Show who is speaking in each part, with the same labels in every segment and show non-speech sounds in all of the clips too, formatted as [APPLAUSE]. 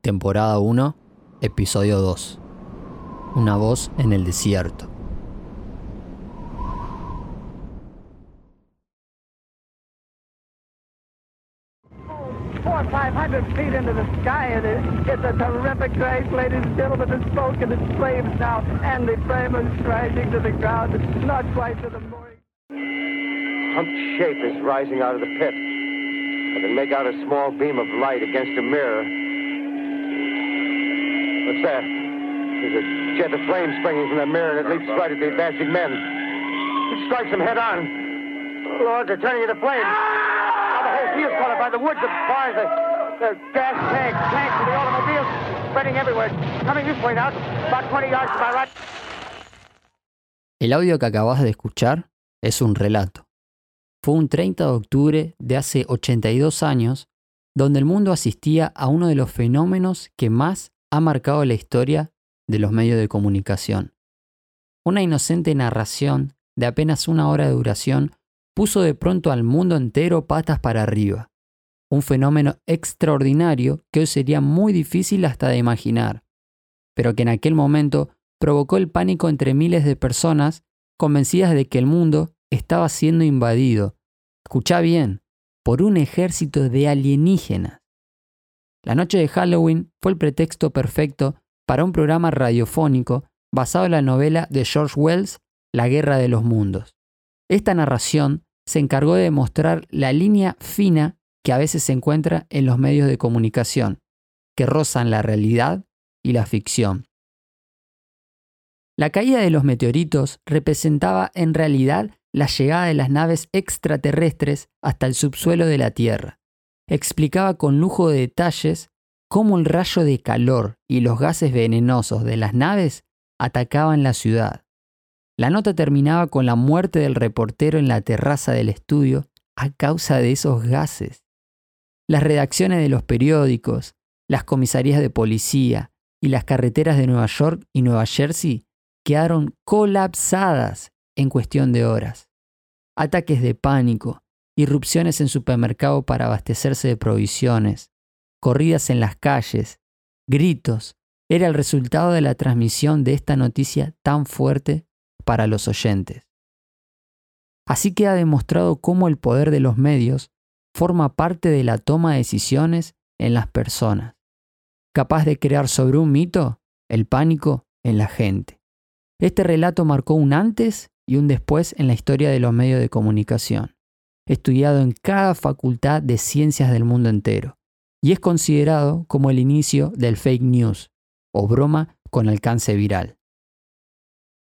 Speaker 1: Temporada 1, Episodio 2. Una voz en el desierto.
Speaker 2: four five hundred feet into the sky, and it, it's a terrific crash, ladies and gentlemen. The smoke and the flames now, and the flame is crashing to the ground, It's not quite to the mooring.
Speaker 3: humped shape is rising out of the pit. I can make out a small beam of light against a mirror. What's that? There's a jet of flame springing from the mirror, and it leaps right at the advancing men. It strikes them head on. Lord, they're turning into flames. Now the whole field's caught up by the woods, the bars, the, the gas tanks, tanks, and the automobiles spreading everywhere. Coming this way now, about 20 yards to my right.
Speaker 1: El audio que acabas de escuchar es un relato. Fue un 30 de octubre de hace 82 años, donde el mundo asistía a uno de los fenómenos que más ha marcado la historia de los medios de comunicación. Una inocente narración de apenas una hora de duración puso de pronto al mundo entero patas para arriba. Un fenómeno extraordinario que hoy sería muy difícil hasta de imaginar, pero que en aquel momento provocó el pánico entre miles de personas convencidas de que el mundo estaba siendo invadido, escucha bien, por un ejército de alienígenas. La noche de Halloween fue el pretexto perfecto para un programa radiofónico basado en la novela de George Wells, La Guerra de los Mundos. Esta narración se encargó de mostrar la línea fina que a veces se encuentra en los medios de comunicación, que rozan la realidad y la ficción. La caída de los meteoritos representaba en realidad la llegada de las naves extraterrestres hasta el subsuelo de la Tierra. Explicaba con lujo de detalles cómo el rayo de calor y los gases venenosos de las naves atacaban la ciudad. La nota terminaba con la muerte del reportero en la terraza del estudio a causa de esos gases. Las redacciones de los periódicos, las comisarías de policía y las carreteras de Nueva York y Nueva Jersey quedaron colapsadas en cuestión de horas. Ataques de pánico, irrupciones en supermercado para abastecerse de provisiones, corridas en las calles, gritos, era el resultado de la transmisión de esta noticia tan fuerte para los oyentes. Así queda demostrado cómo el poder de los medios forma parte de la toma de decisiones en las personas, capaz de crear sobre un mito el pánico en la gente. Este relato marcó un antes y un después en la historia de los medios de comunicación, estudiado en cada facultad de ciencias del mundo entero, y es considerado como el inicio del fake news, o broma con alcance viral.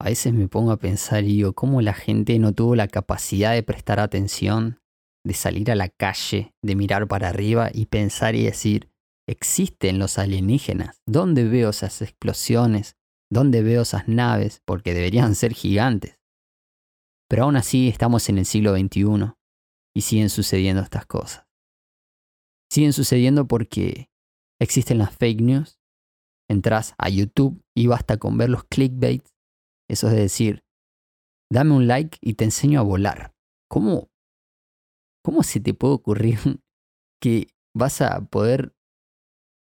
Speaker 1: A veces me pongo a pensar y digo, ¿cómo la gente no tuvo la capacidad de prestar atención, de salir a la calle, de mirar para arriba y pensar y decir, existen los alienígenas? ¿Dónde veo esas explosiones? ¿Dónde veo esas naves? Porque deberían ser gigantes. Pero aún así estamos en el siglo XXI y siguen sucediendo estas cosas. Siguen sucediendo porque existen las fake news. Entras a YouTube y basta con ver los clickbaits eso es decir, dame un like y te enseño a volar. ¿Cómo, cómo se te puede ocurrir [LAUGHS] que vas a poder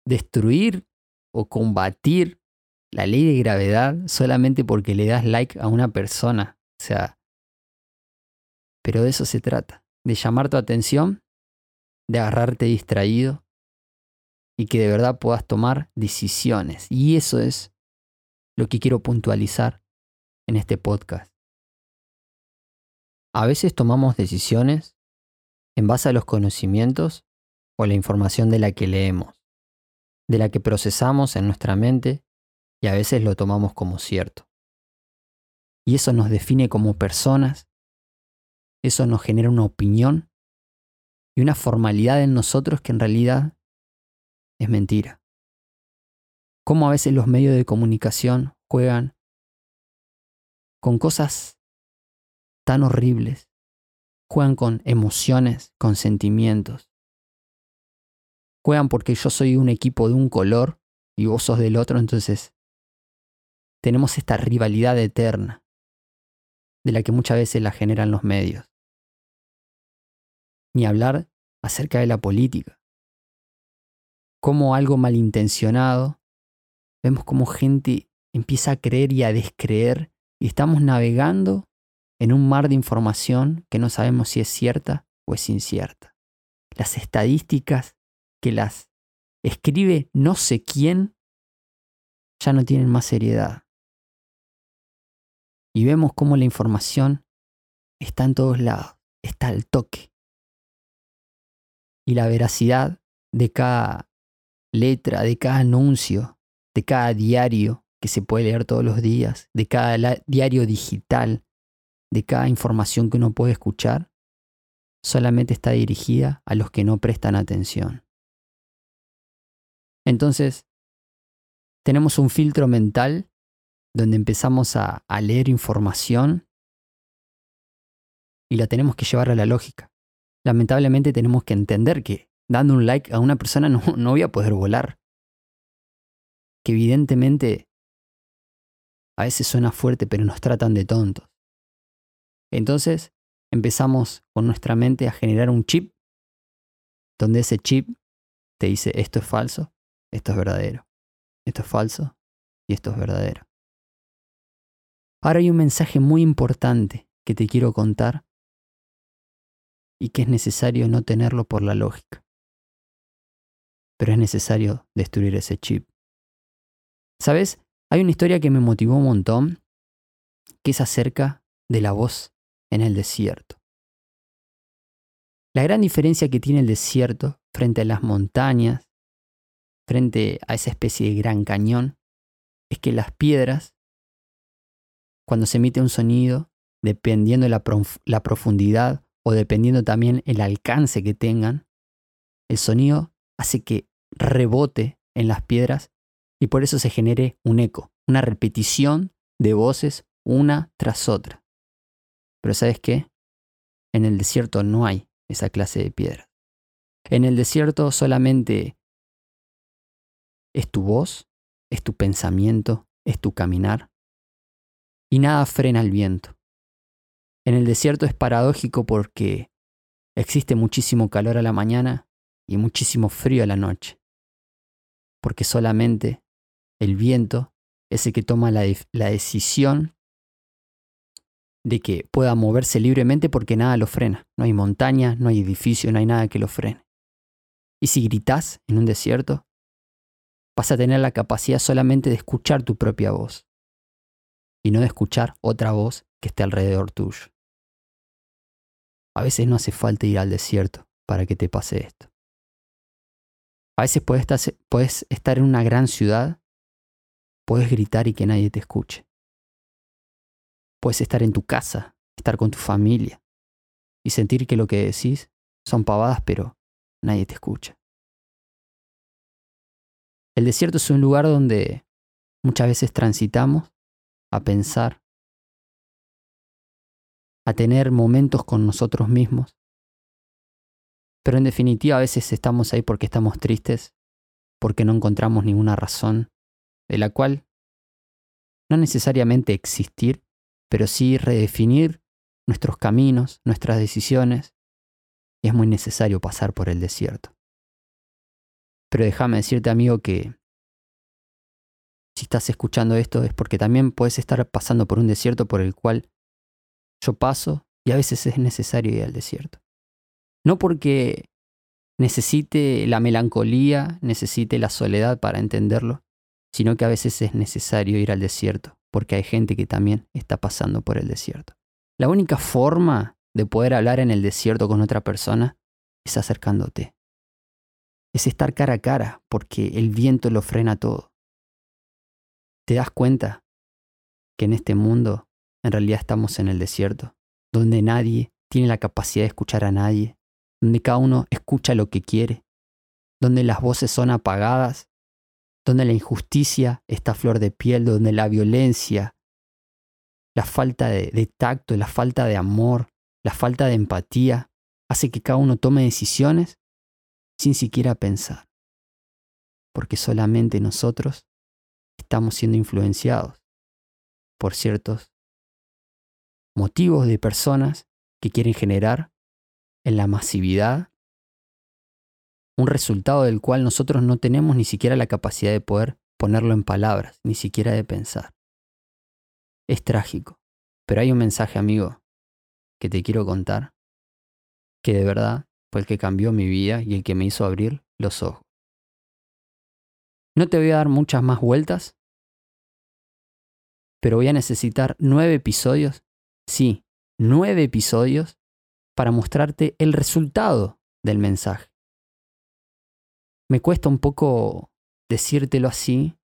Speaker 1: destruir o combatir la ley de gravedad solamente porque le das like a una persona? O sea, pero de eso se trata, de llamar tu atención, de agarrarte distraído y que de verdad puedas tomar decisiones. Y eso es lo que quiero puntualizar en este podcast. A veces tomamos decisiones en base a los conocimientos o la información de la que leemos, de la que procesamos en nuestra mente y a veces lo tomamos como cierto. Y eso nos define como personas, eso nos genera una opinión y una formalidad en nosotros que en realidad es mentira. Cómo a veces los medios de comunicación juegan con cosas tan horribles. Juegan con emociones, con sentimientos. Juegan porque yo soy un equipo de un color y vos sos del otro, entonces tenemos esta rivalidad eterna de la que muchas veces la generan los medios. Ni hablar acerca de la política. cómo algo malintencionado, vemos cómo gente empieza a creer y a descreer y estamos navegando en un mar de información que no sabemos si es cierta o es incierta. Las estadísticas que las escribe no sé quién ya no tienen más seriedad. Y vemos cómo la información está en todos lados, está al toque. Y la veracidad de cada letra, de cada anuncio, de cada diario que se puede leer todos los días, de cada diario digital, de cada información que uno puede escuchar, solamente está dirigida a los que no prestan atención. Entonces, tenemos un filtro mental donde empezamos a, leer información y la tenemos que llevar a la lógica. Lamentablemente tenemos que entender que dando un like a una persona [LAUGHS] no, voy a poder volar. Que evidentemente a veces suena fuerte, pero nos tratan de tontos. Entonces empezamos con nuestra mente a generar un chip, donde ese chip te dice esto es falso, esto es verdadero, esto es falso y esto es verdadero. Ahora hay un mensaje muy importante que te quiero contar y que es necesario no tenerlo por la lógica. Pero es necesario destruir ese chip. ¿Sabes? Hay una historia que me motivó un montón, que es acerca de la voz en el desierto. La gran diferencia que tiene el desierto frente a las montañas, frente a esa especie de gran cañón, es que las piedras cuando se emite un sonido, dependiendo de la, profundidad o dependiendo también el alcance que tengan, el sonido hace que rebote en las piedras y por eso se genere un eco, una repetición de voces una tras otra. Pero ¿sabes qué? En el desierto no hay esa clase de piedras. En el desierto solamente es tu voz, es tu pensamiento, es tu caminar, y nada frena el viento. En el desierto es paradójico porque existe muchísimo calor a la mañana y muchísimo frío a la noche, porque solamente el viento es el que toma la, decisión de que pueda moverse libremente porque nada lo frena. No hay montaña, no hay edificio, no hay nada que lo frene. Y si gritas en un desierto, vas a tener la capacidad solamente de escuchar tu propia voz y no de escuchar otra voz que esté alrededor tuyo. A veces no hace falta ir al desierto para que te pase esto. A veces puedes estar, puedes estar en una gran ciudad, puedes gritar y que nadie te escuche. Puedes estar en tu casa, estar con tu familia y sentir que lo que decís son pavadas, pero nadie te escucha. El desierto es un lugar donde muchas veces transitamos a pensar, a tener momentos con nosotros mismos. Pero en definitiva a veces estamos ahí porque estamos tristes, porque no encontramos ninguna razón, de la cual no necesariamente existir, pero sí redefinir nuestros caminos, nuestras decisiones, y es muy necesario pasar por el desierto. Pero déjame decirte, amigo, que si estás escuchando esto es porque también puedes estar pasando por un desierto por el cual yo paso y a veces es necesario ir al desierto. No porque necesite la melancolía, necesite la soledad para entenderlo, sino que a veces es necesario ir al desierto porque hay gente que también está pasando por el desierto. La única forma de poder hablar en el desierto con otra persona es acercándote. Es estar cara a cara porque el viento lo frena todo te das cuenta que en este mundo en realidad estamos en el desierto, donde nadie tiene la capacidad de escuchar a nadie, donde cada uno escucha lo que quiere, donde las voces son apagadas, donde la injusticia está a flor de piel, donde la violencia, la falta de, de tacto, la falta de amor, la falta de empatía, hace que cada uno tome decisiones sin siquiera pensar. Porque solamente nosotros estamos siendo influenciados por ciertos motivos de personas que quieren generar en la masividad un resultado del cual nosotros no tenemos ni siquiera la capacidad de poder ponerlo en palabras, ni siquiera de pensar. Es trágico, pero hay un mensaje, amigo, que te quiero contar, que de verdad fue el que cambió mi vida y el que me hizo abrir los ojos. No te voy a dar muchas más vueltas, pero voy a necesitar nueve episodios, sí, nueve episodios, para mostrarte el resultado del mensaje. Me cuesta un poco decírtelo así,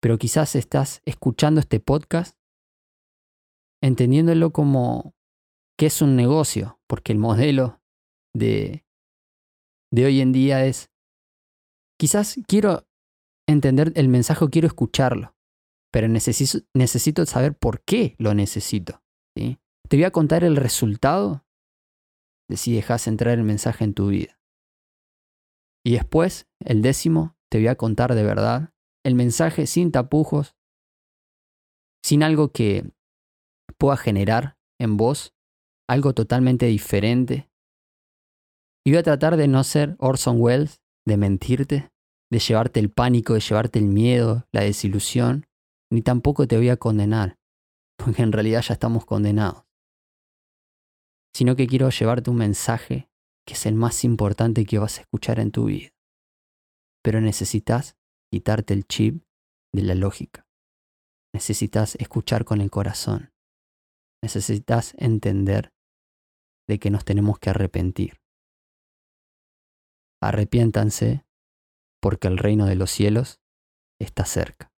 Speaker 1: pero quizás estás escuchando este podcast entendiéndolo como que es un negocio, porque el modelo de, de hoy en día es, quizás quiero entender el mensaje, quiero escucharlo, pero necesito, necesito saber por qué lo necesito. Te voy a contar el resultado de si dejas entrar el mensaje en tu vida. Y después, el décimo, te voy a contar de verdad el mensaje sin tapujos, sin algo que pueda generar en vos algo totalmente diferente. Y voy a tratar de no ser Orson Welles, de mentirte, de llevarte el pánico, de llevarte el miedo, la desilusión, ni tampoco te voy a condenar, porque en realidad ya estamos condenados. Sino que quiero llevarte un mensaje que es el más importante que vas a escuchar en tu vida. Pero necesitas quitarte el chip de la lógica. Necesitas escuchar con el corazón. Necesitas entender de que nos tenemos que arrepentir. Arrepiéntanse porque el reino de los cielos está cerca.